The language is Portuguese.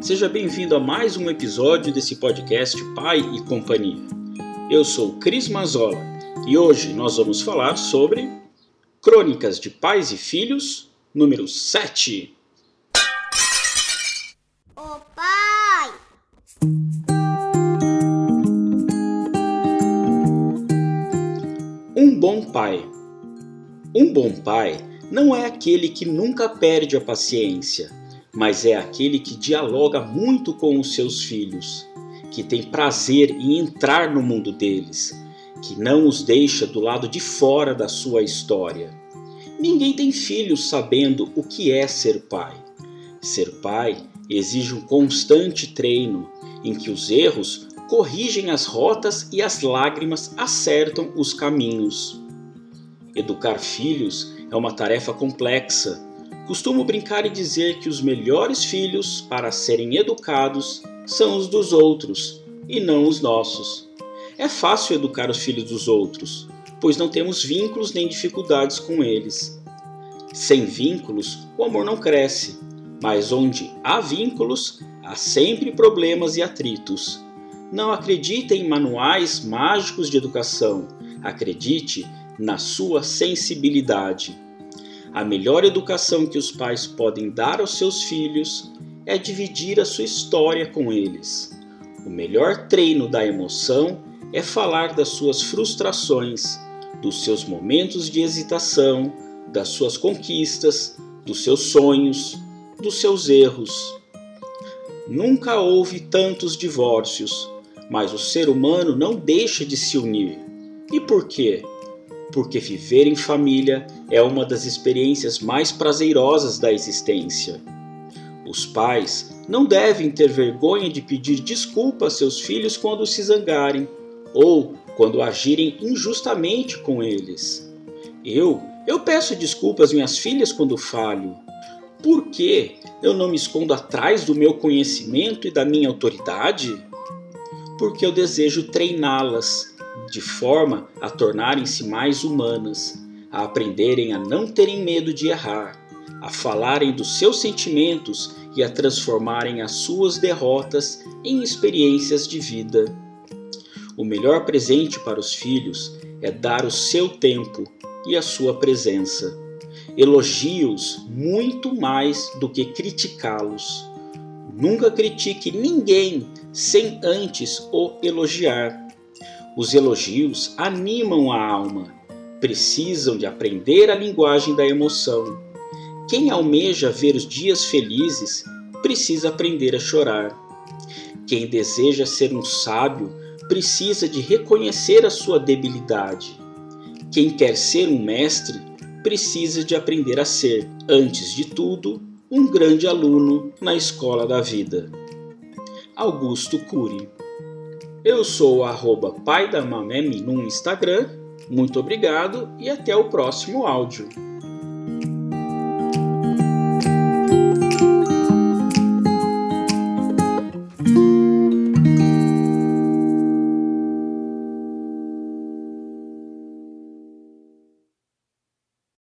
Seja bem-vindo a mais um episódio desse podcast Pai e Companhia. Eu sou Cris Mazola e hoje nós vamos falar sobre Crônicas de Pais e Filhos, número 7. O pai! Um bom pai. Um bom pai não é aquele que nunca perde a paciência, mas é aquele que dialoga muito com os seus filhos, que tem prazer em entrar no mundo deles, que não os deixa do lado de fora da sua história. Ninguém tem filhos sabendo o que é ser pai. Ser pai exige um constante treino em que os erros corrigem as rotas e as lágrimas acertam os caminhos. Educar filhos é uma tarefa complexa. Costumo brincar e dizer que os melhores filhos para serem educados são os dos outros e não os nossos. É fácil educar os filhos dos outros, pois não temos vínculos nem dificuldades com eles. Sem vínculos, o amor não cresce, mas onde há vínculos, há sempre problemas e atritos. Não acredite em manuais mágicos de educação, acredite na sua sensibilidade. A melhor educação que os pais podem dar aos seus filhos é dividir a sua história com eles. O melhor treino da emoção é falar das suas frustrações, dos seus momentos de hesitação, das suas conquistas, dos seus sonhos, dos seus erros. Nunca houve tantos divórcios, mas o ser humano não deixa de se unir. E por quê? Porque viver em família é uma das experiências mais prazerosas da existência. Os pais não devem ter vergonha de pedir desculpa a seus filhos quando se zangarem ou quando agirem injustamente com eles. Eu, eu peço desculpas às minhas filhas quando falho. Por que eu não me escondo atrás do meu conhecimento e da minha autoridade? Porque eu desejo treiná-las de forma a tornarem-se mais humanas, a aprenderem a não terem medo de errar, a falarem dos seus sentimentos e a transformarem as suas derrotas em experiências de vida. O melhor presente para os filhos é dar o seu tempo e a sua presença. Elogie-os muito mais do que criticá-los. Nunca critique ninguém sem antes o elogiar. Os elogios animam a alma, precisam de aprender a linguagem da emoção. Quem almeja ver os dias felizes precisa aprender a chorar. Quem deseja ser um sábio precisa de reconhecer a sua debilidade. Quem quer ser um mestre precisa de aprender a ser, antes de tudo, um grande aluno na escola da vida. Augusto Cury eu sou o arroba pai da no Instagram. Muito obrigado e até o próximo áudio.